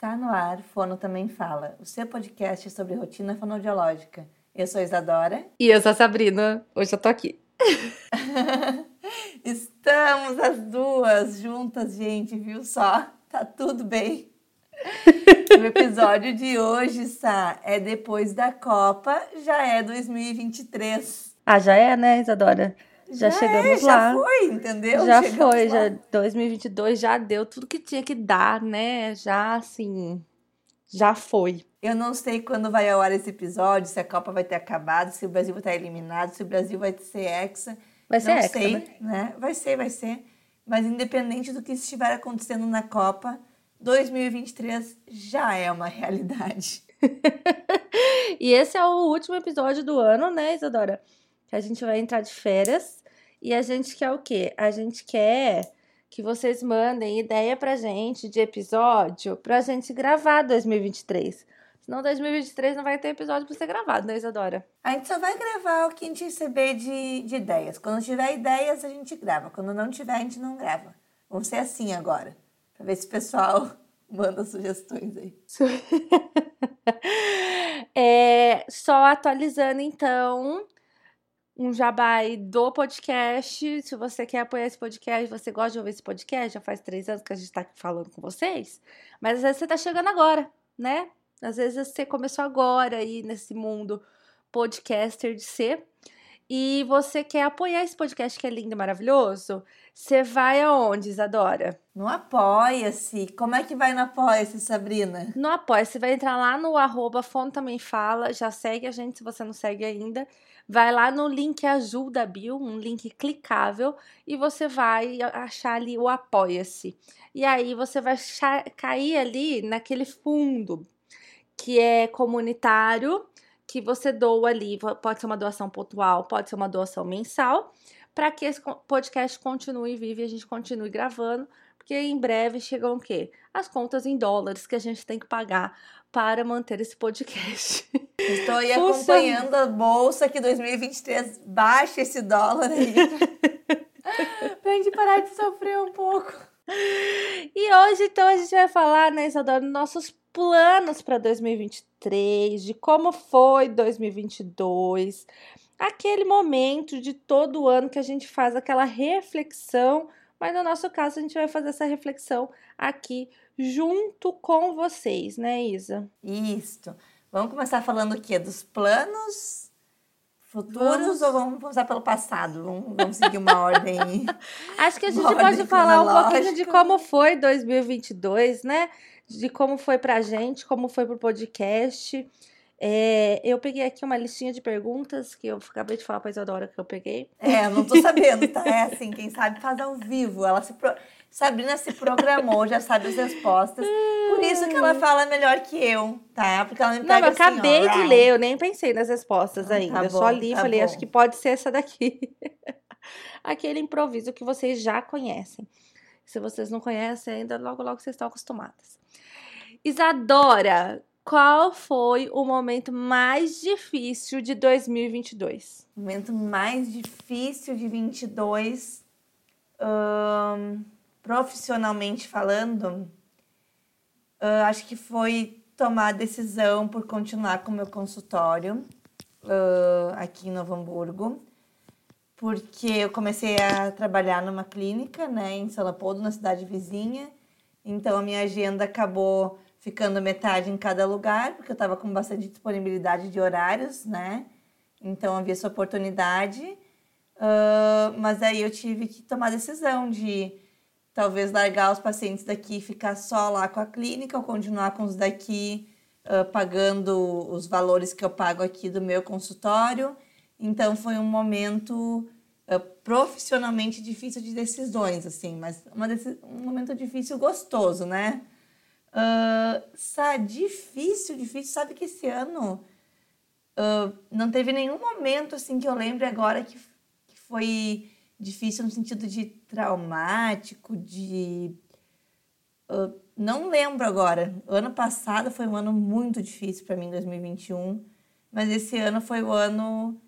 Tá no ar, Fono Também Fala, o seu podcast sobre rotina fonoaudiológica. Eu sou a Isadora. E eu sou a Sabrina. Hoje eu tô aqui. Estamos as duas juntas, gente, viu só? Tá tudo bem. o episódio de hoje, Sá, é depois da Copa, já é 2023. Ah, já é, né, Isadora? Já, já chegamos é, lá. Já foi, entendeu? Já chegamos foi, lá. já 2022 já deu tudo que tinha que dar, né? Já assim, já foi. Eu não sei quando vai ao ar esse episódio, se a Copa vai ter acabado, se o Brasil vai estar eliminado, se o Brasil vai ser hexa. Vai ser não hexa, sei, né? né? Vai ser, vai ser. Mas independente do que estiver acontecendo na Copa, 2023 já é uma realidade. e esse é o último episódio do ano, né, Isadora? Que a gente vai entrar de férias. E a gente quer o quê? A gente quer que vocês mandem ideia pra gente de episódio pra gente gravar 2023. Senão 2023 não vai ter episódio pra ser gravado, né, Isadora? A gente só vai gravar o que a gente receber de, de ideias. Quando tiver ideias, a gente grava. Quando não tiver, a gente não grava. Vamos ser assim agora. Pra ver se o pessoal manda sugestões aí. é, só atualizando, então um jabai do podcast. Se você quer apoiar esse podcast, você gosta de ouvir esse podcast, já faz três anos que a gente está falando com vocês, mas às vezes você está chegando agora, né? Às vezes você começou agora aí nesse mundo podcaster de ser e você quer apoiar esse podcast que é lindo e maravilhoso, você vai aonde, Isadora? No Apoia-se. Como é que vai no Apoia-se, Sabrina? No Apoia-se, vai entrar lá no arroba Também Fala, já segue a gente se você não segue ainda. Vai lá no link azul da bio, um link clicável, e você vai achar ali o Apoia-se. E aí você vai cair ali naquele fundo que é comunitário, que você doa ali, pode ser uma doação pontual, pode ser uma doação mensal, para que esse podcast continue vivo e a gente continue gravando, porque em breve chegam o quê? As contas em dólares que a gente tem que pagar para manter esse podcast. Estou aí acompanhando a bolsa que 2023 baixa esse dólar aí. pra gente parar de sofrer um pouco. E hoje, então, a gente vai falar, né, Isadora, dos nossos planos para 2023, de como foi 2022, aquele momento de todo ano que a gente faz aquela reflexão, mas no nosso caso a gente vai fazer essa reflexão aqui junto com vocês, né, Isa? Isso. Vamos começar falando o quê? Dos planos futuros vamos... ou vamos começar pelo passado? Vamos, vamos seguir uma ordem. Acho que a gente pode falar um pouquinho de como foi 2022, né? De como foi pra gente, como foi pro podcast. É, eu peguei aqui uma listinha de perguntas que eu acabei de falar para a Isadora que eu peguei. É, não tô sabendo, tá? É assim, quem sabe faz ao vivo. Ela se pro... Sabrina se programou, já sabe as respostas. Por isso que ela fala melhor que eu, tá? Porque ela me pega Não, eu assim, acabei ó, de ler, eu nem pensei nas respostas ainda. Tá bom, eu só li e tá falei, bom. acho que pode ser essa daqui. Aquele improviso que vocês já conhecem. Se vocês não conhecem ainda, logo, logo vocês estão acostumadas. Isadora, qual foi o momento mais difícil de 2022? O momento mais difícil de 22, hum, profissionalmente falando, uh, acho que foi tomar a decisão por continuar com o meu consultório uh, aqui em Novo Hamburgo, porque eu comecei a trabalhar numa clínica, né, em São na cidade vizinha, então a minha agenda acabou ficando metade em cada lugar, porque eu estava com bastante disponibilidade de horários, né? Então havia essa oportunidade, uh, mas aí eu tive que tomar a decisão de talvez largar os pacientes daqui e ficar só lá com a clínica, ou continuar com os daqui uh, pagando os valores que eu pago aqui do meu consultório. Então foi um momento uh, profissionalmente difícil de decisões, assim, mas uma um momento difícil gostoso, né? Uh, Sá, difícil, difícil. Sabe que esse ano uh, não teve nenhum momento assim que eu lembre agora que, que foi difícil no sentido de traumático, de. Uh, não lembro agora. Ano passado foi um ano muito difícil para mim, 2021. Mas esse ano foi o ano.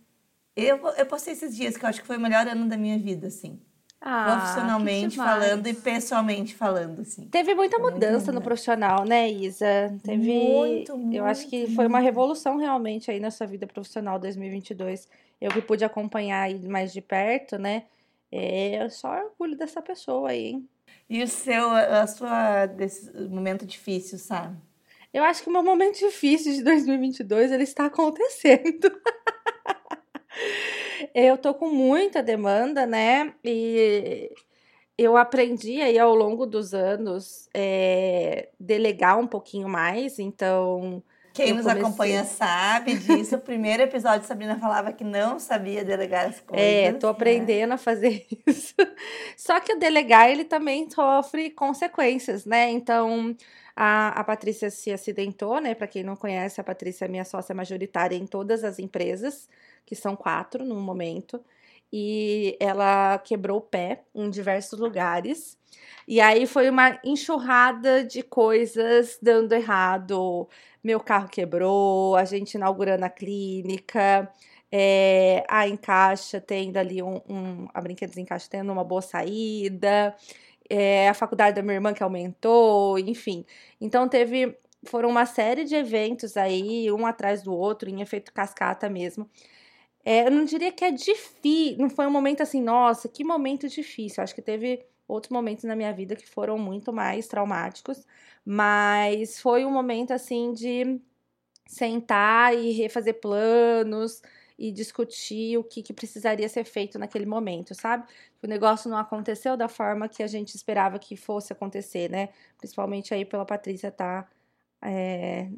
Eu, eu postei esses dias que eu acho que foi o melhor ano da minha vida, assim. Ah, profissionalmente falando e pessoalmente falando, assim. Teve muita Foi muito mudança no profissional, né, Isa? Teve. Muito, Eu acho que muito, foi uma muito. revolução realmente aí na sua vida profissional 2022. Eu que pude acompanhar aí mais de perto, né? É só orgulho dessa pessoa aí, hein? E o seu, a sua desse momento difícil, sabe? Eu acho que o meu momento difícil de 2022 ele está acontecendo. Eu tô com muita demanda, né? E eu aprendi aí ao longo dos anos é, delegar um pouquinho mais, então Quem nos comecei- acompanha sabe disso. O primeiro episódio, Sabrina falava que não sabia delegar as coisas. É, tô né? aprendendo a fazer isso. Só que o delegar, ele também sofre consequências, né? Então, a, a Patrícia se acidentou, né? Para quem não conhece, a Patrícia é minha sócia majoritária em todas as empresas, que são quatro no momento. E ela quebrou o pé em diversos lugares. E aí foi uma enxurrada de coisas dando errado. Meu carro quebrou, a gente inaugurando a clínica, é, a Encaixa tendo ali um, um- A Brinquedos Encaixa tendo uma boa saída, é, a faculdade da minha irmã que aumentou, enfim. Então teve. Foram uma série de eventos aí, um atrás do outro, em efeito cascata mesmo. É, eu não diria que é difícil, não foi um momento assim, nossa, que momento difícil. Acho que teve outros momentos na minha vida que foram muito mais traumáticos, mas foi um momento assim de sentar e refazer planos e discutir o que, que precisaria ser feito naquele momento, sabe? O negócio não aconteceu da forma que a gente esperava que fosse acontecer, né? Principalmente aí pela Patrícia estar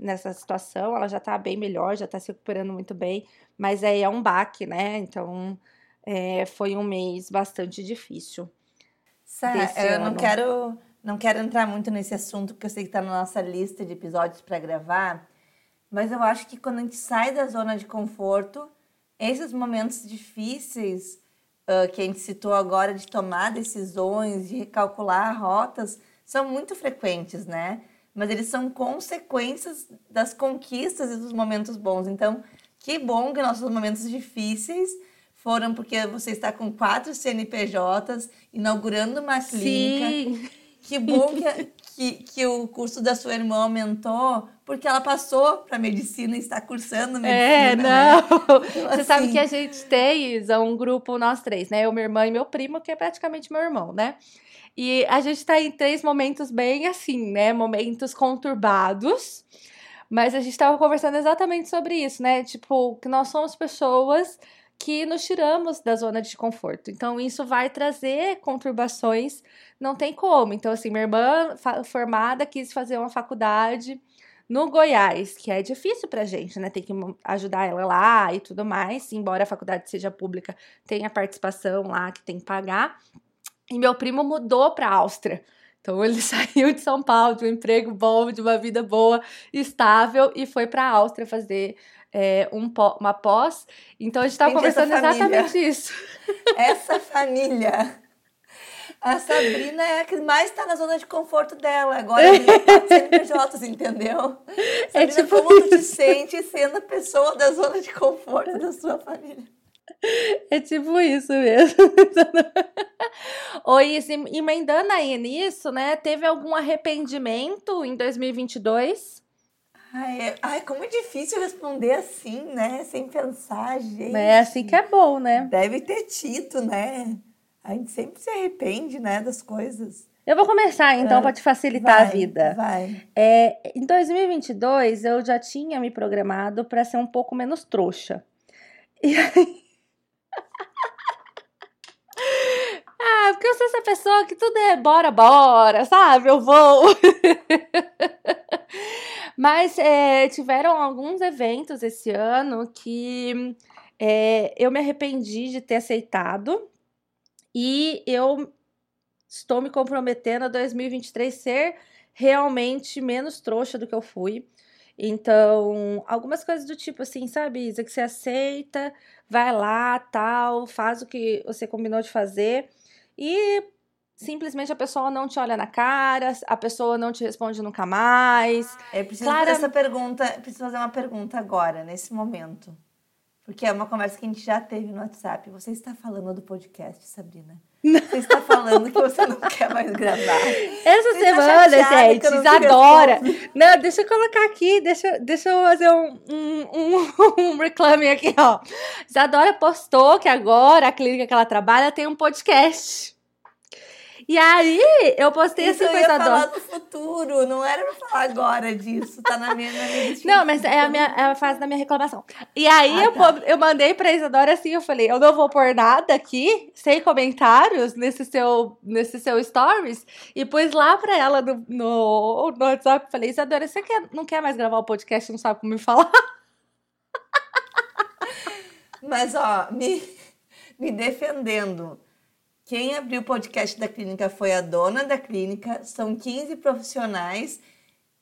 nessa situação, ela já tá bem melhor, já tá se recuperando muito bem, mas aí é um baque, né? Então é, foi um mês bastante difícil. Eu não ano. quero, não quero entrar muito nesse assunto, porque eu sei que está na nossa lista de episódios para gravar, mas eu acho que quando a gente sai da zona de conforto, esses momentos difíceis ah, que a gente citou agora de tomar decisões, de recalcular rotas, são muito frequentes, né? Mas eles são consequências das conquistas e dos momentos bons. Então, que bom que nossos momentos difíceis foram porque você está com quatro CNPJs, inaugurando uma clínica. Sim, Que bom que, que, que o curso da sua irmã aumentou, porque ela passou para medicina e está cursando medicina. é, não. Você sabe assim- que a gente tem, Isa, um grupo, nós três, né? Eu, minha irmã e meu primo, que é praticamente meu irmão, né? E a gente tá em três momentos bem assim, né? Momentos conturbados. Mas a gente tava conversando exatamente sobre isso, né? Tipo, que nós somos pessoas que nos tiramos da zona de conforto. Então, isso vai trazer conturbações, não tem como. Então, assim, minha irmã formada quis fazer uma faculdade no Goiás, que é difícil pra gente, né? Tem que ajudar ela lá e tudo mais. Embora a faculdade seja pública, tem a participação lá que tem que pagar. E meu primo mudou pra Áustria. Então ele saiu de São Paulo, de um emprego bom, de uma vida boa, estável, e foi pra Áustria fazer é, um pó- uma pós. Então a gente tava Gente, essa conversando exatamente isso. Essa família. A Sabrina é a que mais está na zona de conforto dela. Agora a minha quatro CNPJs, entendeu? Sabrina, tipo como tu te sente sendo a pessoa da zona de conforto da sua família? É tipo isso mesmo. Oi, emendando aí nisso, né? Teve algum arrependimento em 2022? Ai, é- ai, como é difícil responder assim, né? Sem pensar, gente. É assim que é bom, né? Deve ter tido, né? A gente sempre se arrepende, né, das coisas. Eu vou começar então Ah, para te facilitar a Vai, vida. Vai. É, em 2022, eu já tinha me programado para ser um pouco menos trouxa. E aí... ah, porque eu sou essa pessoa que tudo é bora, bora, sabe? Eu vou. Mas é, tiveram alguns eventos esse ano que é, eu me arrependi de ter aceitado e eu estou me comprometendo a 2023 ser realmente menos trouxa do que eu fui. Então, algumas coisas do tipo assim, sabe, Isa, que você aceita, vai lá, tal, faz o que você combinou de fazer e simplesmente a pessoa não te olha na cara, a pessoa não te responde nunca mais. Eu preciso Clara- fazer essa pergunta, preciso fazer uma pergunta agora, nesse momento. Porque é uma conversa que a gente já teve no WhatsApp. Você está falando do podcast, Sabrina? Você está falando que você não quer mais gravar. Essa Você tá semana, gente, não respondo. Não, deixa eu colocar aqui, deixa, deixa eu fazer um, um, um, um reclame aqui, ó. Isadora postou que agora a clínica que ela trabalha tem um podcast. E aí, eu postei Isso assim eu ia falar no futuro, não era pra falar agora disso. Tá na minha, na minha. Não, mas é a, minha, é a fase da minha reclamação. E aí, Ah, eu, tá. eu mandei pra Isadora assim, eu falei, eu não vou pôr nada aqui, sem comentários, nesse seu, nesse seu stories. E pus lá pra ela no, no, no WhatsApp, falei, Isadora, você quer, não quer mais gravar o podcast, não sabe como me falar? Mas, ó, me, me defendendo. Quem abriu o podcast da clínica foi a dona da clínica. São 15 profissionais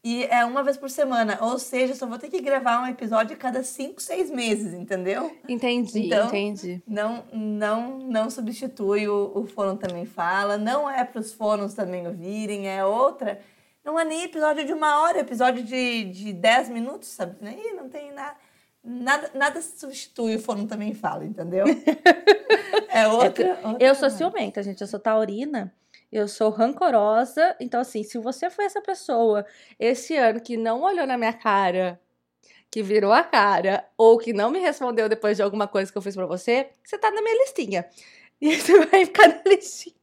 e é uma vez por semana. Ou seja, só vou ter que gravar um episódio a cada 5, 6 meses, entendeu? Entendi, Então- entendi. Não, não, não substitui o, o fono também fala. Não é para os fonos também ouvirem, é outra. Não é nem episódio de uma hora, é episódio de, de 10 minutos, sabe? Não tem nada. Nada, nada substitui o fono também fala, entendeu? É outra. outra Eu sou ciumenta, gente, eu sou taurina. Eu sou rancorosa. Então, assim, se você foi essa pessoa esse ano que não olhou na minha cara, que virou a cara, ou que não me respondeu depois de alguma coisa que eu fiz pra você, você tá na minha listinha. E você vai ficar na listinha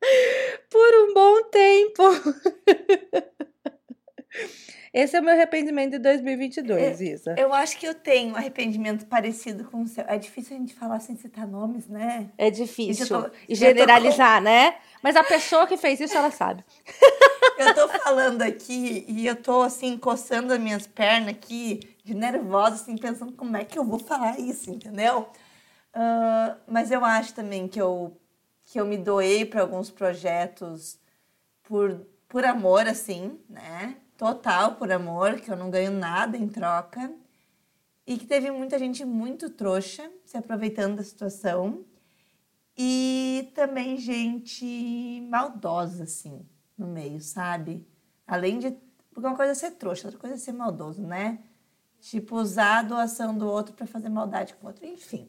por um bom tempo. Esse é o meu arrependimento de 2022, Isa. Eu acho que eu tenho um arrependimento parecido com o seu. É difícil a gente falar sem citar nomes, né? É difícil. Tô- E generalizar, né? Mas a pessoa que fez isso, ela sabe. Eu tô falando aqui e eu tô assim, coçando as minhas pernas aqui, de nervosa, assim, pensando como é que eu vou falar isso, entendeu? Ah, mas eu acho também que eu, que eu me doei para alguns projetos por, por amor, assim, né? Total por amor, que eu não ganho nada em troca. E que teve muita gente muito trouxa se aproveitando da situação. E também gente maldosa, assim, no meio, sabe? Além de. Porque uma coisa é ser trouxa, outra coisa é ser maldoso, né? Tipo, usar a doação do outro para fazer maldade com o outro. Enfim.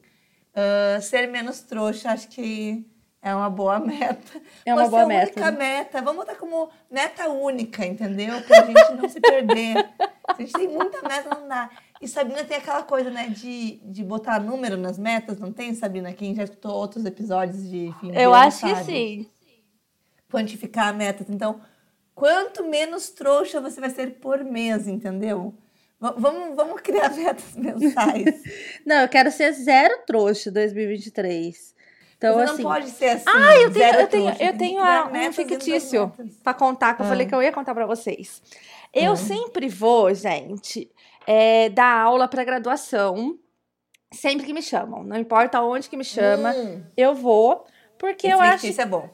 Ah, ser menos trouxa, acho que é uma boa meta. É uma Pode boa ser a meta, única né? meta. Vamos botar como meta única, entendeu? Pra gente não se perder. A gente tem muita meta, não dá. E Sabrina tem aquela coisa, né, de, de botar número nas metas, não tem, Sabrina? Quem já escutou outros episódios de fim de Eu ano acho que sim. Quantificar a meta. Então, quanto menos trouxa você vai ser por mês, entendeu? Va- Vamos, vamos criar metas mensais. Não, eu quero ser zero trouxa 2023. Então, você assim. não pode ser assim. Ah, eu tenho, eu tenho, eu tenho a- um fictício pra contar, que eu falei que eu ia contar pra vocês. Eu Ah. sempre vou, gente, é, dar aula pra graduação, sempre que me chamam. Não importa onde que me chama, Hum, eu vou. Porque esse eu acho fictício é bom.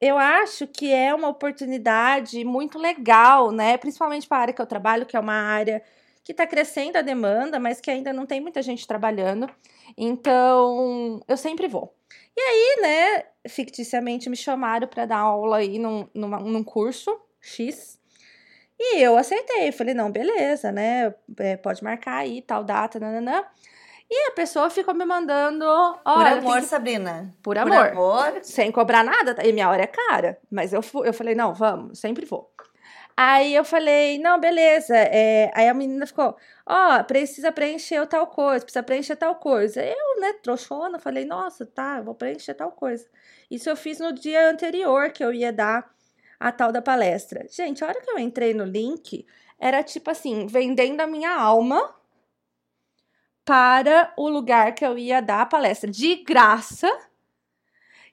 eu acho que é uma oportunidade muito legal, né? Principalmente para a área que eu trabalho, que é uma área que está crescendo a demanda, mas que ainda não tem muita gente trabalhando. Então, eu sempre vou. E aí, né, ficticiamente me chamaram para dar aula aí num, numa- num curso X. E eu aceitei, falei, não, beleza, né? é, pode marcar aí, tal data, nananã. E a pessoa ficou me mandando. Por amor, que- Sabrina. Por Por amor amor. sem cobrar nada, e minha hora é cara. Mas eu, eu falei, não, vamos, sempre vou. Aí eu falei, não, beleza. é, aí a menina ficou, ó, precisa preencher tal coisa, precisa preencher tal coisa. Eu, né, trouxona, falei, nossa, tá, vou preencher tal coisa. Isso eu fiz no dia anterior que eu ia dar a tal da palestra. Gente, a hora que eu entrei no link, era tipo assim, vendendo a minha alma para o lugar que eu ia dar a palestra. De graça.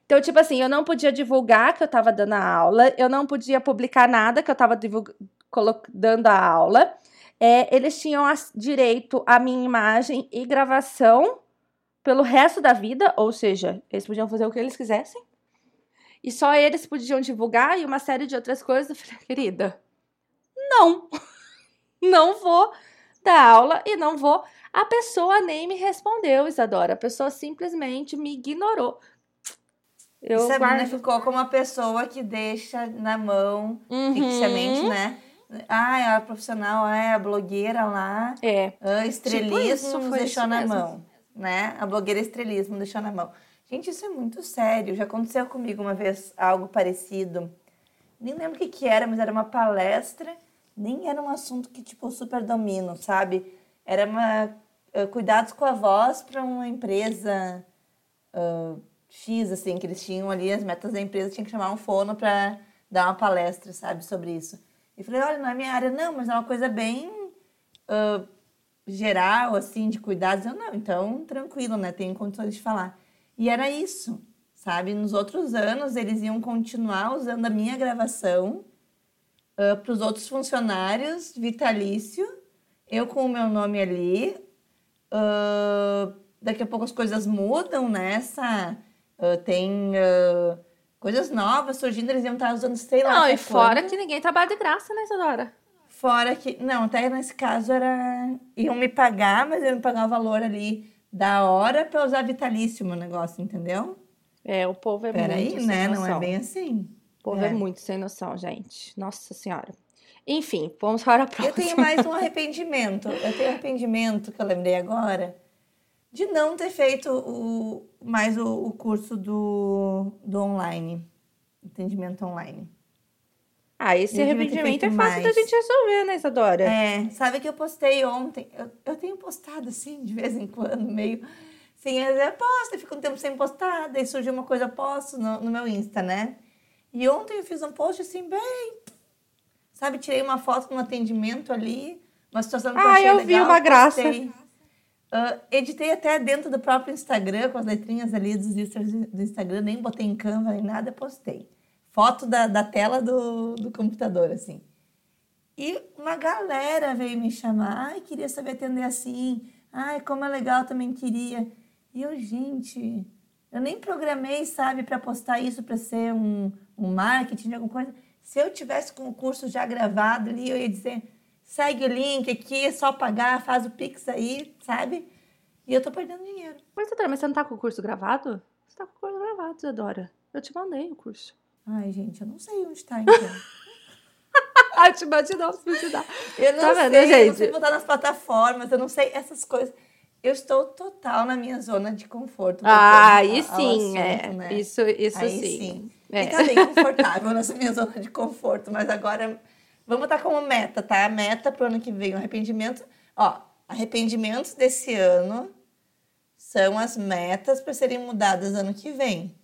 Então, tipo assim, eu não podia divulgar que eu tava dando a aula, eu não podia publicar nada que eu tava divulg- colo- dando a aula. É, eles tinham direito à minha imagem e gravação pelo resto da vida, ou seja, eles podiam fazer o que eles quisessem. E só eles podiam divulgar e uma série de outras coisas. Eu falei, querida, não, não vou dar aula e não vou. A pessoa nem me respondeu, Isadora. A pessoa simplesmente me ignorou. Eu Sabrina guardo. ficou como uma pessoa que deixa na mão, Uhum. ficticiamente, né? Ah, é a profissional, é a blogueira lá. É. Ah, estrelismo Tipo deixou na mesmo. mão. Né? A blogueira estrelismo deixou na mão. Gente, isso é muito sério. Já aconteceu comigo uma vez algo parecido. Nem lembro o que, que era, mas era uma palestra. Nem era um assunto que, tipo, super domino, sabe? Era uma... ah, cuidados com a voz para uma empresa ah, X, assim, que eles tinham ali, as metas da empresa, tinha que chamar um fono para dar uma palestra, sabe, sobre isso. E falei, olha, não é minha área, não, mas é uma coisa bem ah, geral, assim, de cuidados. Eu, não, então, tranquilo, né, tenho condições de falar. E era isso, sabe? Nos outros anos, eles iam continuar usando a minha gravação para os outros funcionários, vitalício, eu com o meu nome ali. ah, daqui a pouco as coisas mudam, né? Essa, ah, tem ah, coisas novas surgindo, eles iam estar usando, sei lá. Não, e fora quando. que ninguém trabalha de graça, né, Isadora? Fora que. Não, até nesse caso era. Iam me pagar, mas iam me pagar o valor ali da hora para usar vitalício meu negócio, entendeu? É, o povo é muito Peraí, sem né? Não é noção. bem assim. O povo é. É. muito sem noção, gente. Nossa Senhora. Enfim, vamos para a Eu próxima. tenho mais um arrependimento. Eu tenho arrependimento que eu lembrei agora de não ter feito o, mais o, o curso do, do online. Atendimento online. Ah, esse Eu arrependimento é fácil da mais. gente resolver, né, Isadora? É, sabe que eu postei ontem. Eu, eu tenho postado assim, de vez em quando, meio. Sim, eu posto, eu fico um tempo sem postar, daí surge uma coisa, eu posto no, no meu Insta, né? E ontem eu fiz um post assim, bem. Sabe, tirei uma foto de um atendimento ali, uma situação que eu Ah, achei eu legal. vi uma graça. Ah, editei até dentro do próprio Instagram, com as letrinhas ali dos stories do Instagram, nem botei em Canva nem nada, postei. Foto da, da tela do, do computador, assim. E uma galera veio me chamar, ai, queria saber atender assim, ai, como é legal, também queria. E eu, gente, eu nem programei, sabe, para postar isso para ser um, um marketing, alguma coisa. Se eu tivesse com o curso já gravado ali, eu ia dizer, segue o link aqui, é só pagar, faz o Pix aí, sabe? E eu tô perdendo dinheiro. Mas, Isadora, mas você não tá com o curso gravado? Você tá com o curso gravado, Isadora. Eu te mandei o curso. Ai, gente, eu não sei onde tá, então. Ah, te mando de novo, se dar. Eu não Tá vendo, sei, eu não gente? sei botar nas plataformas, eu não sei essas coisas. Eu estou total na minha zona de conforto. Ah, aí sim, assunto, é. né? Isso, isso Aí sim. sim. É. Bem confortável nessa minha zona de conforto, mas agora vamos botar como meta, tá? A meta pro ano que vem, o arrependimento. Ó, arrependimentos desse ano são as metas para serem mudadas ano que vem.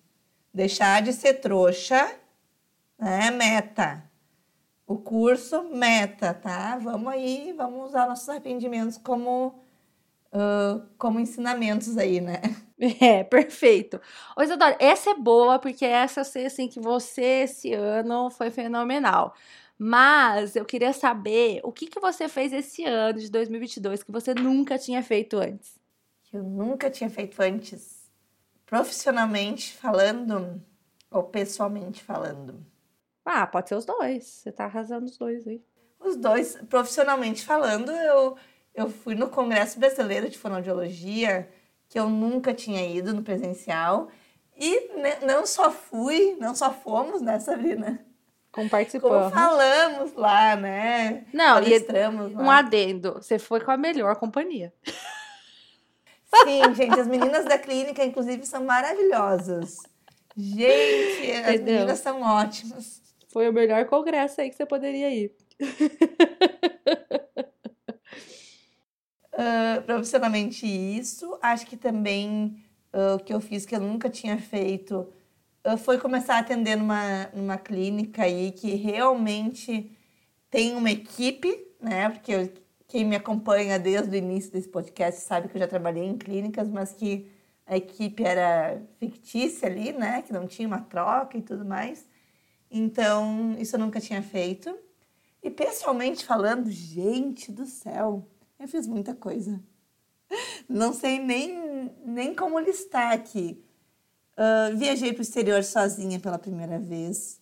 Deixar de ser trouxa, né? Meta. O curso, meta, tá? Vamos aí, vamos usar nossos arrependimentos como, ah, como ensinamentos aí, né? É, perfeito. Ô, Isadora, essa é boa, porque essa eu sei, assim, que você esse ano foi fenomenal. Mas eu queria saber o que, que você fez esse ano de 2022 que você nunca tinha feito antes. eu nunca tinha feito antes, profissionalmente falando ou pessoalmente falando. Ah, pode ser os dois. Você tá arrasando os dois aí. Os dois, profissionalmente falando, eu, eu fui no Congresso Brasileiro de Fonoaudiologia, que eu nunca tinha ido no presencial, e não só fui, não só fomos, né, Sabrina? Como Como falamos lá, né? Não, e um lá. adendo. Você foi com a melhor companhia. Sim, gente, as meninas da clínica, inclusive, são maravilhosas. Gente, as Entendeu? meninas são ótimas. Foi o melhor congresso aí que você poderia ir. Ah, profissionalmente isso. Acho que também ah, o que eu fiz que eu nunca tinha feito foi começar a atender numa, numa clínica aí que realmente tem uma equipe, né? Porque eu- quem me acompanha desde o início desse podcast sabe que eu já trabalhei em clínicas, mas que a equipe era fictícia ali, né? Que não tinha uma troca e tudo mais. Então, isso eu nunca tinha feito. E pessoalmente falando, gente do céu, eu fiz muita coisa. Não sei nem, nem como listar aqui. Ah, viajei para o exterior sozinha pela primeira vez.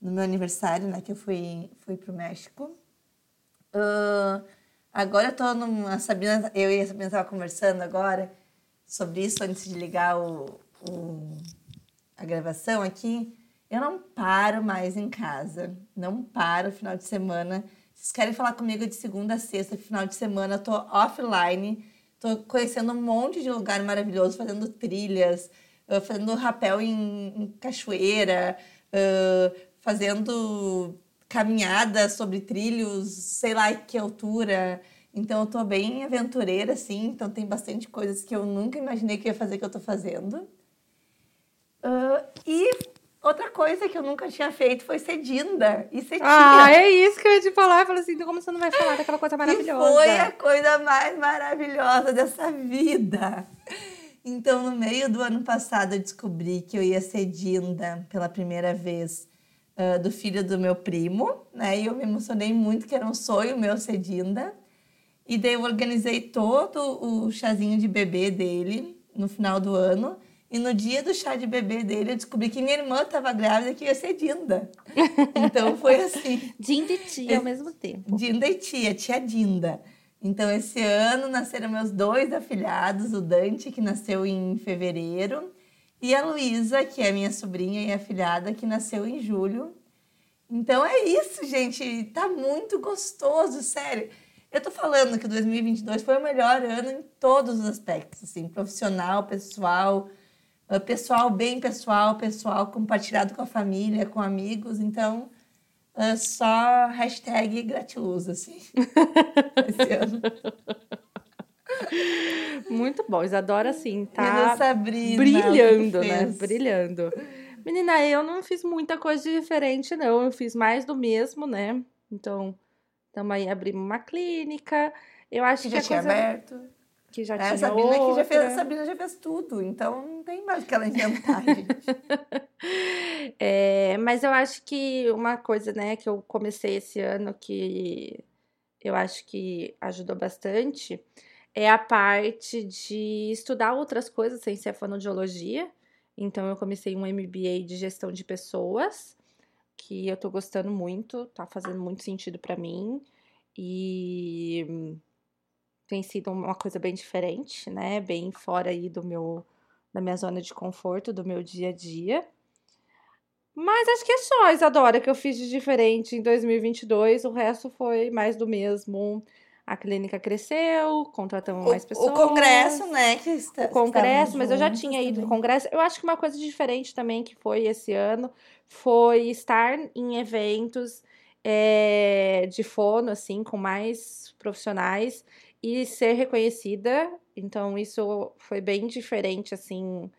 No meu aniversário, né? Que eu fui, fui para o México. Ah, agora eu tô numa. A Sabrina, eu e a Sabrina estava conversando agora sobre isso antes de ligar o, o- a gravação aqui. eu não paro mais em casa. Não paro final de semana. Vocês querem falar comigo de segunda a sexta, final de semana, eu tô offline, tô conhecendo um monte de lugar maravilhoso, fazendo trilhas, fazendo rapel em, em cachoeira, uh, fazendo caminhada sobre trilhos, sei lá que altura. Então eu tô bem aventureira, assim, então tem bastante coisas que eu nunca imaginei que ia fazer que eu tô fazendo. Uh, e outra coisa que eu nunca tinha feito foi ser dinda e ser tia. Ah, é isso que eu ia te falar. Eu falei assim, então como você não vai falar daquela coisa maravilhosa? E foi a coisa mais maravilhosa dessa vida. Então, no meio do ano passado, eu descobri que eu ia ser dinda pela primeira vez uh, do filho do meu primo, né? E eu me emocionei muito, que era um sonho meu ser dinda. E daí eu organizei todo o chazinho de bebê dele no final do ano. E no dia do chá de bebê dele, eu descobri que minha irmã estava grávida e que ia ser Dinda. Então foi assim. Dinda e tia ao mesmo tempo. Dinda e tia, tia Dinda. Então, esse ano nasceram meus dois afilhados, o Dante, que nasceu em fevereiro, e a Luísa, que é minha sobrinha e afilhada, que nasceu em julho. Então é isso, gente. Tá muito gostoso, sério. Eu tô falando que 2022 foi o melhor ano em todos os aspectos, assim, profissional, pessoal, ah, pessoal bem pessoal, pessoal compartilhado com a família, com amigos. Então, uh, só hashtag gratiluz, assim, esse ano. Muito bom, Isadora, assim, tá Sabrina, brilhando, né? Brilhando. Menina, eu não fiz muita coisa diferente, não. Eu fiz mais do mesmo, né? Então, também abrimos uma clínica. Eu acho que, que já tinha coisa... aberto. Que já é, tinha a Sabrina outra. que já fez, a Sabrina já fez tudo, então não tem mais o que ela inventar, gente. é, mas eu acho que uma coisa, né, que eu comecei esse ano que eu acho que ajudou bastante é a parte de estudar outras coisas sem ser a fonoaudiologia. Então eu comecei um MBA de gestão de pessoas, que eu tô gostando muito, tá fazendo muito sentido para mim. E tem sido uma coisa bem diferente, né? Bem fora aí do meu da minha zona de conforto, do meu dia a dia. Mas acho que é só, Isadora, que eu fiz de diferente em 2022. O resto foi mais do mesmo. A clínica cresceu, contratamos o, mais pessoas. O congresso, né? Que está, o congresso, mas eu já tinha ido no congresso. Eu acho que uma coisa diferente também que foi esse ano foi estar em eventos é, de fono, assim, com mais profissionais e ser reconhecida. Então, isso foi bem diferente, assim.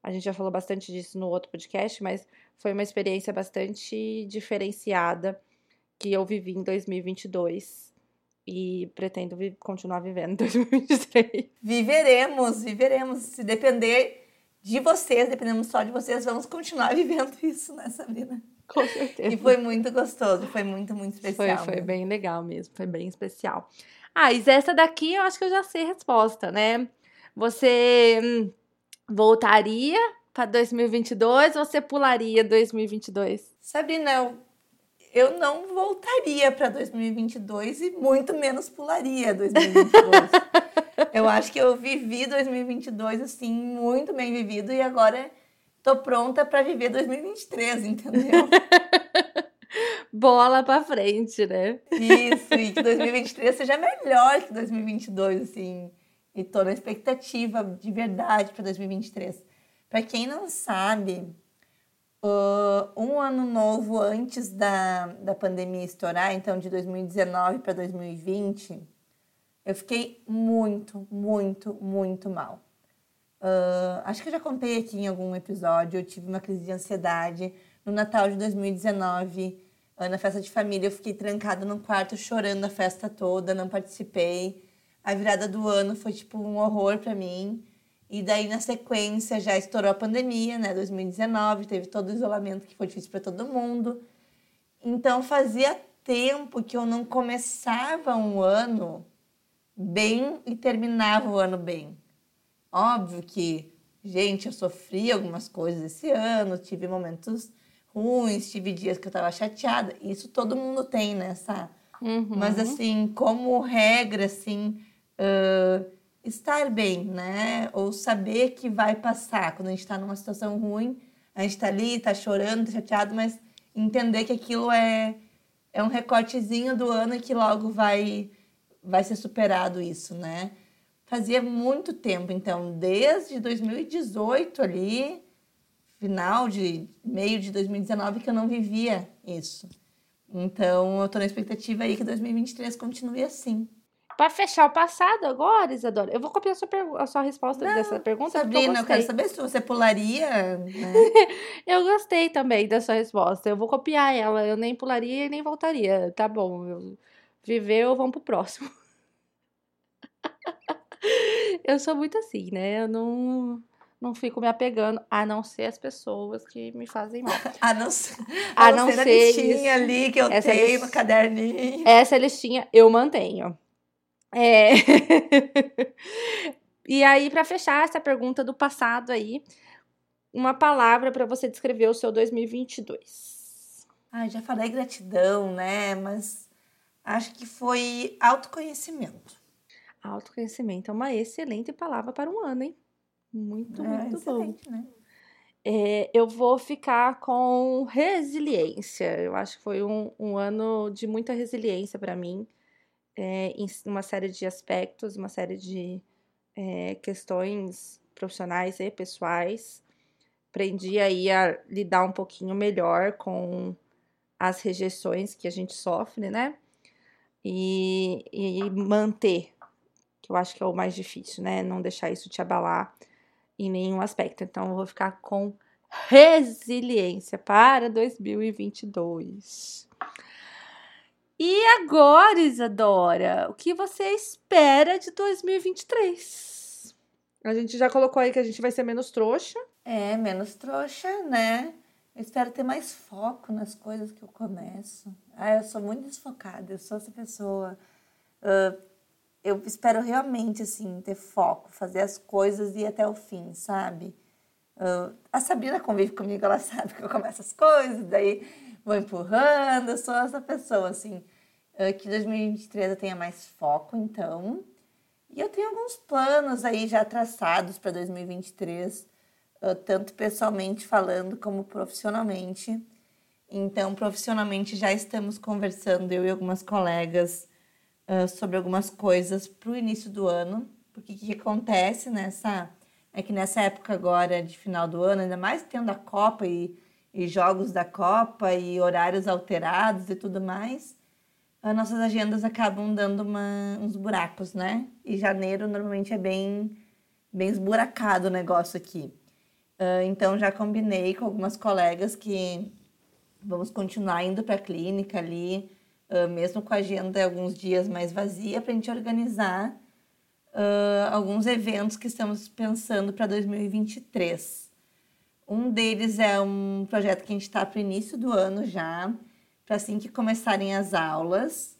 A gente já falou bastante disso no outro podcast, mas foi uma experiência bastante diferenciada que eu vivi em 2022 e pretendo vi continuar vivendo em 2023. Viveremos, viveremos. Se depender de vocês, dependendo só de vocês, vamos continuar vivendo isso, né, Sabrina? Com certeza. E foi muito gostoso, foi muito, muito especial. Foi, foi bem legal mesmo, foi bem especial. Ah, e essa daqui eu acho que eu já sei a resposta, né? Você hum, voltaria para 2022 ou você pularia 2022? Sabrina, eu não voltaria para 2022 e muito menos pularia 2022. eu acho que eu vivi 2022 assim muito bem vivido e agora tô pronta para viver 2023, entendeu? bola pra frente, né? Isso, e que 2023 seja melhor que 2022, assim. E tô na expectativa de verdade para 2023. Para quem não sabe, uh, um ano novo antes da, da pandemia estourar, então de 2019 para 2020, eu fiquei muito, muito, muito mal. Uh, acho que eu já contei aqui em algum episódio, eu tive uma crise de ansiedade no Natal de 2019 na festa de família, eu fiquei trancada no quarto chorando a festa toda, não participei. A virada do ano foi tipo um horror para mim. E daí na sequência já estourou a pandemia, né, 2019, teve todo o isolamento que foi difícil para todo mundo. Então fazia tempo que eu não começava um ano bem e terminava o ano bem. Óbvio que, gente, eu sofri algumas coisas esse ano, tive momentos ruins, tive dias que eu tava chateada. Isso todo mundo tem, né? Uhum. Mas, assim, como regra, assim, uh, estar bem, né? Ou saber que vai passar. Quando a gente tá numa situação ruim, a gente tá ali, tá chorando, tá chateado, mas entender que aquilo é, é um recortezinho do ano e que logo vai, vai ser superado isso, né? Fazia muito tempo, então, desde 2018 ali, final de meio de 2019, que eu não vivia isso. Então, eu tô na expectativa aí que 2023 continue assim. Para fechar o passado agora, Isadora, eu vou copiar a sua, a sua resposta Não, dessa pergunta. Sabrina, eu, eu, quero saber se você pularia. Né? eu gostei também da sua resposta. Eu vou copiar ela. Eu nem pularia e nem voltaria. Tá bom. Eu, viveu, vamos pro próximo. eu sou muito assim, né? Eu não não fico me apegando, a não ser as pessoas que me fazem mal. a não ser, a, a não, ser, ser a listinha isso. ali que eu essa tenho no caderninho. Essa listinha eu mantenho. É... e aí, para fechar essa pergunta do passado aí, uma palavra para você descrever o seu 2022. Ah, já falei gratidão, né? Mas acho que foi autoconhecimento. Autoconhecimento é uma excelente palavra para um ano, hein? Muito, é, muito bom. Né? É, eu vou ficar com resiliência. Eu acho que foi um, um ano de muita resiliência para mim é, em uma série de aspectos, uma série de é, questões profissionais e pessoais. Aprendi aí a lidar um pouquinho melhor com as rejeições que a gente sofre, né? E, e manter, que eu acho que é o mais difícil, né? Não deixar isso te abalar em nenhum aspecto. Então, eu vou ficar com resiliência para 2022. E agora, Isadora, o que você espera de 2023? A gente já colocou aí que a gente vai ser menos trouxa. É, menos trouxa, né? Eu espero ter mais foco nas coisas que eu começo. Ah, eu sou muito desfocada, eu sou essa pessoa. Uh, eu espero realmente, assim, ter foco, fazer as coisas e ir até o fim, sabe? Uh, a Sabrina convive comigo, ela sabe que eu começo as coisas, daí vou empurrando, eu sou essa pessoa, assim, que 2023 eu tenha mais foco, então. E eu tenho alguns planos aí já traçados para 2023, tanto pessoalmente falando como profissionalmente. Então, profissionalmente já estamos conversando, eu e algumas colegas, sobre algumas coisas para o início do ano, porque o que acontece nessa. É que nessa época agora de final do ano, ainda mais tendo a Copa e e jogos da Copa e horários alterados e tudo mais, as nossas agendas acabam dando uma, uns buracos, né? E janeiro normalmente é bem, bem esburacado o negócio aqui. Uh, então já combinei com algumas colegas que vamos continuar indo para a clínica ali, uh, mesmo com a agenda alguns dias mais vazia, para a gente organizar uh, alguns eventos que estamos pensando para 2023. Um deles é um projeto que a gente está para o início do ano já, para assim que começarem as aulas,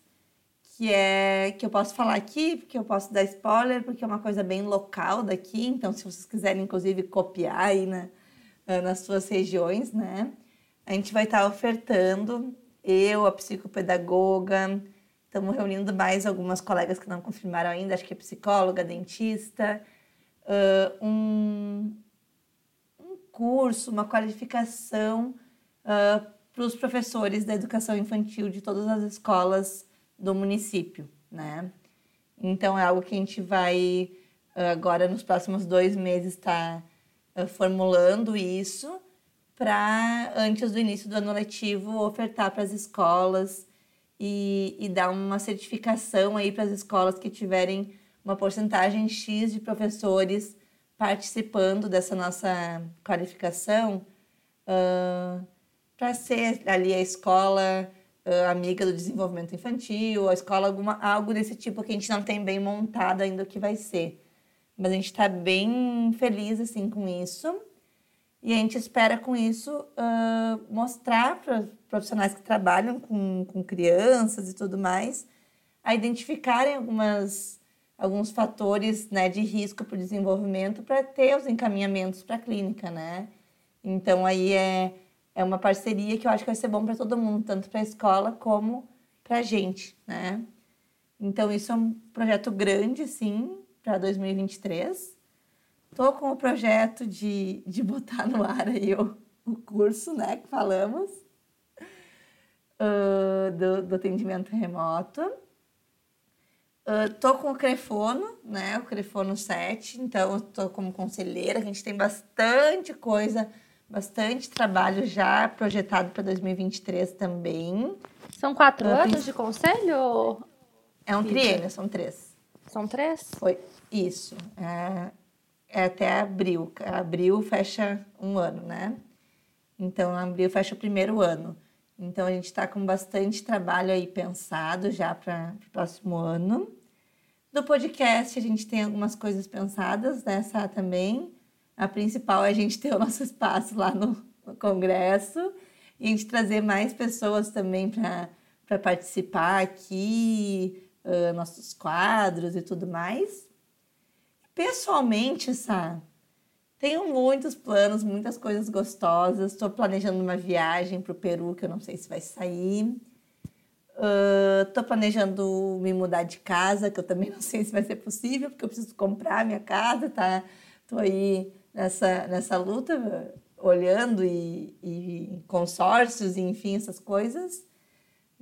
que é que eu posso falar aqui, porque eu posso dar spoiler, porque é uma coisa bem local daqui, então se vocês quiserem inclusive copiar aí na, ah, nas suas regiões, né? A gente vai estar tá ofertando, eu, a psicopedagoga, estamos reunindo mais algumas colegas que não confirmaram ainda, acho que é psicóloga, dentista, uh, um, curso, uma qualificação uh, para os professores da educação infantil de todas as escolas do município, né? Então é algo que a gente vai agora nos próximos dois meses estar tá, uh, formulando isso para antes do início do ano letivo ofertar para as escolas e, e dar uma certificação aí para as escolas que tiverem uma porcentagem X de professores participando dessa nossa qualificação uh, para ser ali a escola uh, amiga do desenvolvimento infantil, a escola alguma algo desse tipo que a gente não tem bem montado ainda o que vai ser. Mas a gente está bem feliz assim com isso e a gente espera com isso uh, mostrar para profissionais que trabalham com, com crianças e tudo mais a identificarem algumas alguns fatores né, de risco para o desenvolvimento para ter os encaminhamentos para a clínica, né? Então aí é, é uma parceria que eu acho que vai ser bom para todo mundo, tanto para a escola como para a gente, né? Então isso é um projeto grande, sim, para 2023. Estou com o projeto de, de botar no ar aí o, o curso, né, que falamos, uh, do, do, atendimento remoto. Uh, tô com o Crefono, né, o Crefono 7, então tô como conselheira, a gente tem bastante coisa, bastante trabalho já projetado para 2023 também. São quatro uh, anos de conselho? É um triênio, são três. São três? Foi, isso. É, é até abril. Abril fecha um ano, né? Então, abril fecha o primeiro ano. Então, a gente está com bastante trabalho aí pensado já para o próximo ano. Do podcast, a gente tem algumas coisas pensadas nessa também. A principal é a gente ter o nosso espaço lá no, no congresso e a gente trazer mais pessoas também para participar aqui, uh, nossos quadros e tudo mais. Pessoalmente, Sá, tenho muitos planos, muitas coisas gostosas. Estou planejando uma viagem para o Peru, que eu não sei se vai sair. Estou uh, planejando me mudar de casa, que eu também não sei se vai ser possível, porque eu preciso comprar minha casa, tá? Estou aí nessa, nessa luta, olhando e, e consórcios, e, enfim, essas coisas.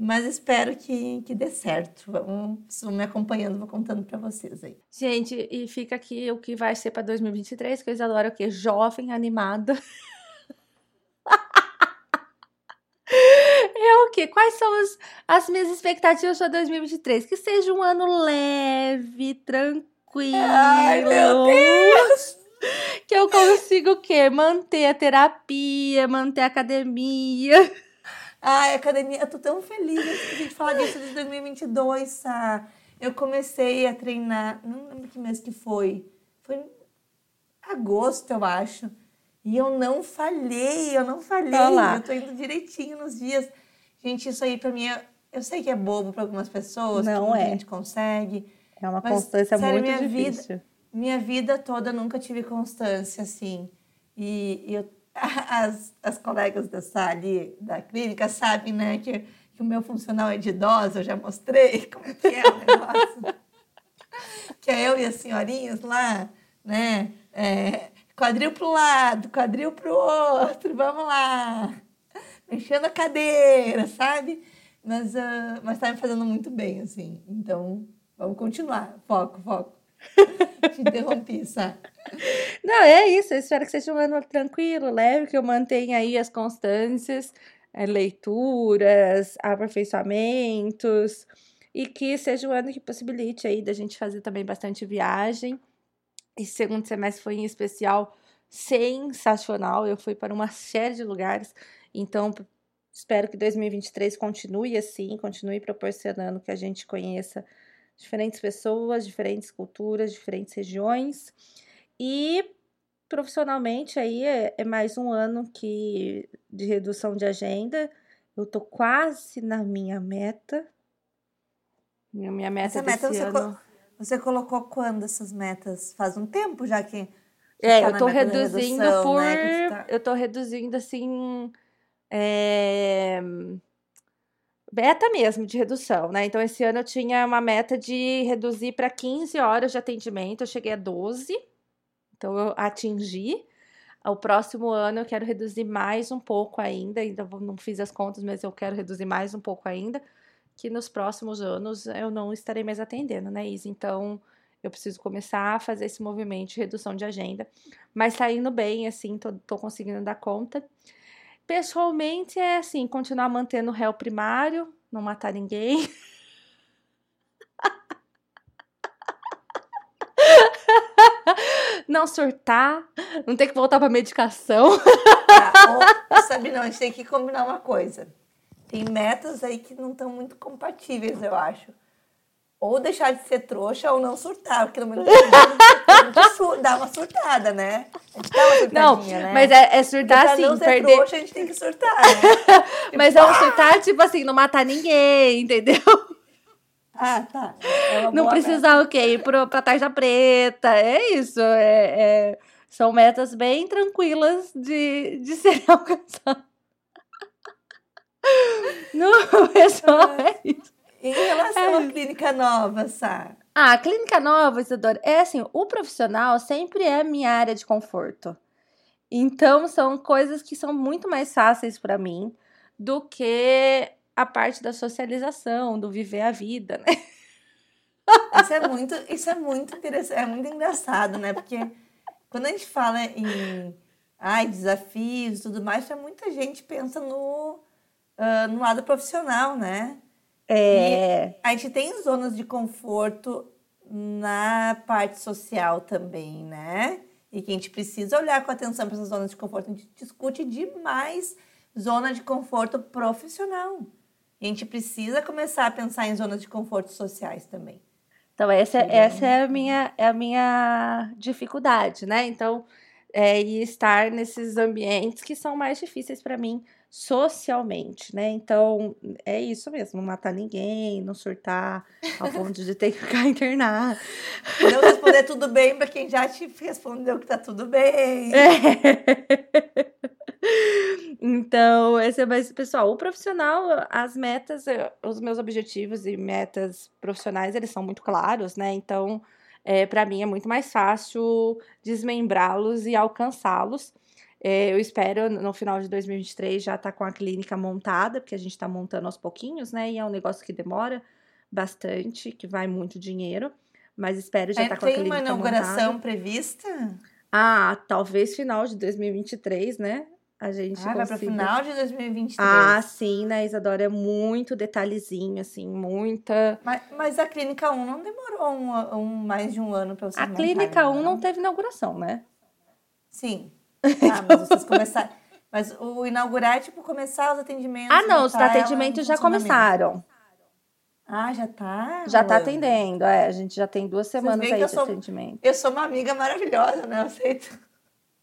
Mas espero que, que dê certo. Vamos, vão me acompanhando, vou contando para vocês aí. Gente, e fica aqui o que vai ser para 2023, que eu adoro o quê? Jovem, animada. É o quê? Quais são as, as minhas expectativas para 2023? Que seja um ano leve, tranquilo. Ai, meu Deus! Que eu consiga o quê? Manter a terapia, manter a academia. Ai, academia, eu tô tão feliz a gente falar disso de 2022, Sá. Eu comecei a treinar, não lembro que mês que foi. Foi em agosto, eu acho. E eu não falhei, eu não falhei. Olá. Eu tô indo direitinho nos dias. Gente, isso aí pra mim, é, eu sei que é bobo para algumas pessoas, não é. a gente consegue. É uma mas, constância sério, muito minha difícil. Vida, minha vida toda nunca tive constância, assim. E, e eu as, as colegas da ali da clínica sabem, né, que, que o meu funcional é de idosa, eu já mostrei como é que é o negócio. que é eu e as senhorinhas lá, né, é, quadril para um lado, quadril para o outro, vamos lá, mexendo a cadeira, sabe? Mas, uh, mas tá me fazendo muito bem, assim, então vamos continuar, foco, foco. Te interrompi, sabe? Não, é isso. Eu espero que seja um ano tranquilo, leve, que eu mantenha aí as constâncias, é, leituras, aperfeiçoamentos, e que seja um ano que possibilite aí da gente fazer também bastante viagem. Esse segundo semestre foi em especial sensacional. Eu fui para uma série de lugares, então espero que 2023 continue assim, continue proporcionando que a gente conheça diferentes pessoas, diferentes culturas, diferentes regiões. E profissionalmente aí é, é mais um ano que de redução de agenda. Eu tô quase na minha meta. Minha meta Essa meta você, ano... você colocou quando essas metas? Faz um tempo já que é, tá eu tô reduzindo redução, por. Né, tá... Eu tô reduzindo assim. É beta mesmo de redução, né? Então, esse ano eu tinha uma meta de reduzir para 15 horas de atendimento, eu cheguei a 12, então eu atingi. O próximo ano eu quero reduzir mais um pouco ainda, ainda não fiz as contas, mas eu quero reduzir mais um pouco ainda, que nos próximos anos eu não estarei mais atendendo, né, Isa? Então, eu preciso começar a fazer esse movimento de redução de agenda, mas tá indo bem, assim, tô, tô conseguindo dar conta. Pessoalmente é assim, continuar mantendo o réu primário, não matar ninguém. não surtar, não ter que voltar para medicação. Ah, sabe não, a gente tem que combinar uma coisa. Tem metas aí que não estão muito compatíveis, eu acho ou deixar de ser trouxa ou não surtar, porque no meio do dá uma surtada, né? A gente dá uma surtadinha, não, né? Mas é, é surtar assim, não ser perder... trouxa, a gente tem que surtar, né? mas é um surtar, tipo assim, não matar ninguém, entendeu? Ah, tá. É não precisar o quê? Ir pro, pra tarja preta, é isso. É, é, são metas bem tranquilas de, de serem alcançadas. Não, pessoal, é isso. Em relação à clínica nova, Sá? Ah, a clínica nova, Isadora, é assim, o profissional sempre é minha área de conforto. Então, são coisas que são muito mais fáceis para mim do que a parte da socialização, do viver a vida, né? Isso é muito, isso é muito interessante, é muito engraçado, né? Porque quando a gente fala em ai, desafios e tudo mais, muita gente pensa no, uh, no lado profissional, né? É. E a gente tem zonas de conforto na parte social também, né? E que a gente precisa olhar com atenção para essas zonas de conforto. A gente discute demais zona de conforto profissional. E a gente precisa começar a pensar em zonas de conforto sociais também. Então, essa, essa é, a minha, é a minha dificuldade, né? Então, é, e estar nesses ambientes que são mais difíceis para mim socialmente, né? Então, é isso mesmo, não matar ninguém, não surtar ao ponto de ter que ficar internado. Não responder tudo bem para quem já te respondeu que tá tudo bem. É. Então, esse é mais pessoal. O profissional, as metas, os meus objetivos e metas profissionais, eles são muito claros, né? Então, é, para mim é muito mais fácil desmembrá-los e alcançá-los. É, eu espero no final de 2023 já estar tá com a clínica montada, porque a gente está montando aos pouquinhos, né? E é um negócio que demora bastante, que vai muito dinheiro. Mas espero já estar é, tá com a clínica montada. Tem uma inauguração montada. prevista? Ah, talvez final de 2023, né? a gente ah, consiga... vai para final de 2023. Ah, sim, né, Isadora? É muito detalhezinho, assim, muita... Mas, mas a Clínica 1 não demorou um, um mais de um ano para vocês A Clínica 1 não teve inauguração, né? Sim. Ah, mas vocês começaram... Mas o inaugurar é, tipo, começar os atendimentos... Ah, não, os atendimentos já começaram. Ah, já tá? Já tá atendendo, é. A gente já tem duas semanas aí de sou, atendimento. Eu sou uma amiga maravilhosa, né? Eu aceito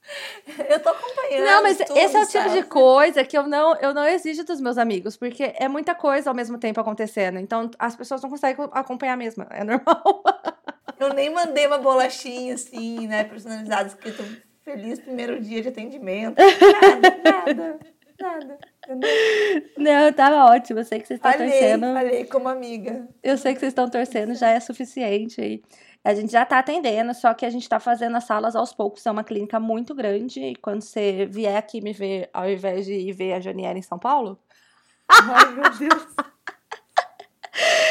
eu tô acompanhando. Não, mas tudo, esse é o tipo sabe? de coisa que eu não, eu não exijo dos meus amigos, porque é muita coisa ao mesmo tempo acontecendo. Então as pessoas não conseguem acompanhar mesmo. É normal. Eu nem mandei uma bolachinha assim, né, personalizada, escrito feliz primeiro dia de atendimento. Nada, nada, nada. Não, tava ótimo. Eu sei que vocês estão torcendo. Falei como amiga. Eu sei que vocês estão torcendo, já é suficiente aí. A gente já está atendendo, só que a gente está fazendo as salas aos poucos. É uma clínica muito grande. E quando você vier aqui me ver, ao invés de ir ver a Janiela em São Paulo. Ai, meu Deus.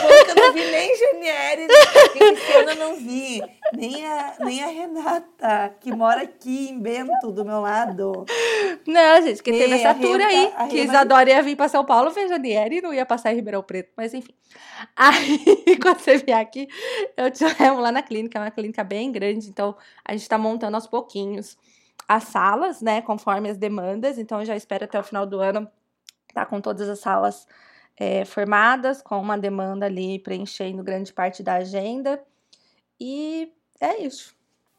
Porque eu não vi nem Janiele, esse ano eu não vi. Nem a, nem a Renata, que mora aqui em Bento, do meu lado. Não, gente, que teve essa tour aí. que Isadora ia vir para São Paulo ver Janiele e não ia passar em Ribeirão Preto. Mas enfim. Aí, quando você vier aqui, eu te levo lá na clínica. É uma clínica bem grande, então a gente está montando aos pouquinhos as salas, né, conforme as demandas. Então eu já espero até o final do ano estar tá com todas as salas é, formadas, com uma demanda ali preenchendo grande parte da agenda. E é isso.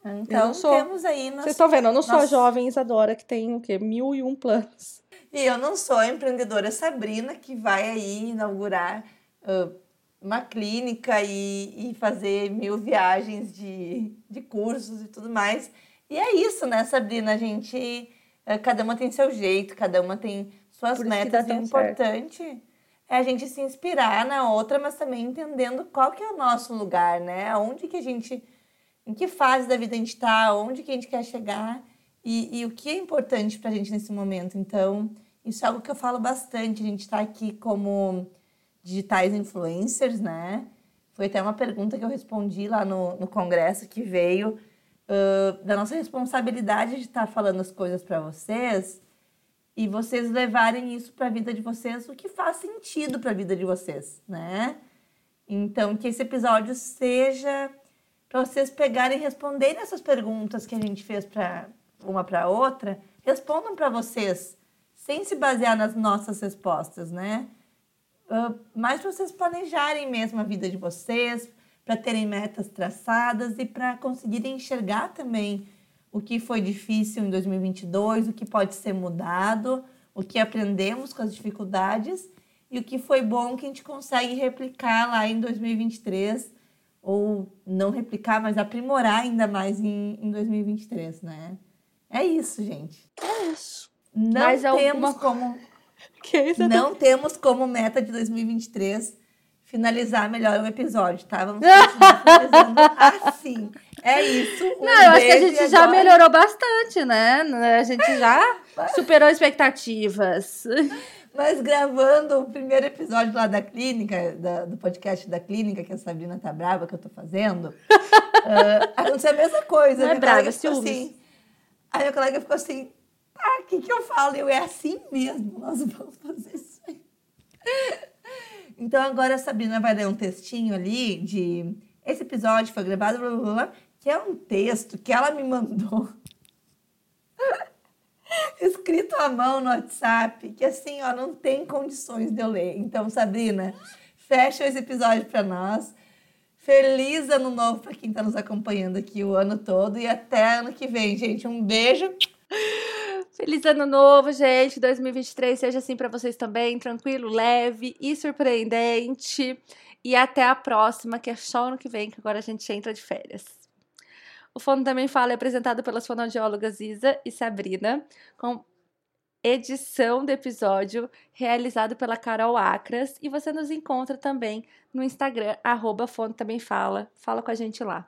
Então, sou, temos aí. Vocês estão vendo, eu não sou a jovem Isadora que tem o quê? Mil e um planos. E eu não sou a empreendedora Sabrina que vai aí inaugurar uh, uma clínica e, e fazer mil viagens de, de cursos e tudo mais. E é isso, né, Sabrina? A gente. Uh, cada uma tem seu jeito, cada uma tem suas Por metas. E o importante. Certo é a gente se inspirar na outra, mas também entendendo qual que é o nosso lugar, né? Onde que a gente, em que fase da vida a gente está, onde que a gente quer chegar e, e o que é importante para a gente nesse momento. Então, isso é algo que eu falo bastante. A gente está aqui como digitais influencers, né? Foi até uma pergunta que eu respondi lá no, no congresso que veio uh, da nossa responsabilidade de estar tá falando as coisas para vocês e vocês levarem isso para a vida de vocês, o que faz sentido para a vida de vocês, né? Então, que esse episódio seja para vocês pegarem e responderem essas perguntas que a gente fez para uma para outra, respondam para vocês, sem se basear nas nossas respostas, né? Uh, mas para vocês planejarem mesmo a vida de vocês, para terem metas traçadas e para conseguirem enxergar também o que foi difícil em 2022, o que pode ser mudado, o que aprendemos com as dificuldades e o que foi bom que a gente consegue replicar lá em 2023 ou não replicar, mas aprimorar ainda mais em, em 2023, né? É isso, gente. É isso. Não mas temos alguma... como não temos como meta de 2023 finalizar melhor o episódio, tá? Vamos continuar finalizando assim. É isso. Um Não, eu acho que a gente já agora... melhorou bastante, né? A gente já superou expectativas. Mas gravando o primeiro episódio lá da clínica, da, do podcast da clínica, que a Sabrina tá brava que eu tô fazendo, uh, aconteceu a mesma coisa. Não é brava, ciúmes. assim. Aí minha colega ficou assim, ah, o que que eu falo? Eu, é assim mesmo, nós vamos fazer isso aí. Então agora a Sabrina vai ler um textinho ali de... Esse episódio foi gravado, blá, blá, blá, que é um texto que ela me mandou. escrito à mão no WhatsApp, que assim, ó, não tem condições de eu ler. Então, Sabrina, fecha esse episódio para nós. Feliz ano novo para quem está nos acompanhando aqui o ano todo e até ano que vem, gente. Um beijo. Feliz ano novo, gente. 2023 seja assim para vocês também, tranquilo, leve e surpreendente. E até a próxima, que é só ano que vem, que agora a gente entra de férias. O Fono Também Fala é apresentado pelas fonoaudiólogas Isa e Sabrina, com edição do episódio realizado pela Carol Acras. E você nos encontra também no Instagram, arroba Fono Também Fala. Fala com a gente lá.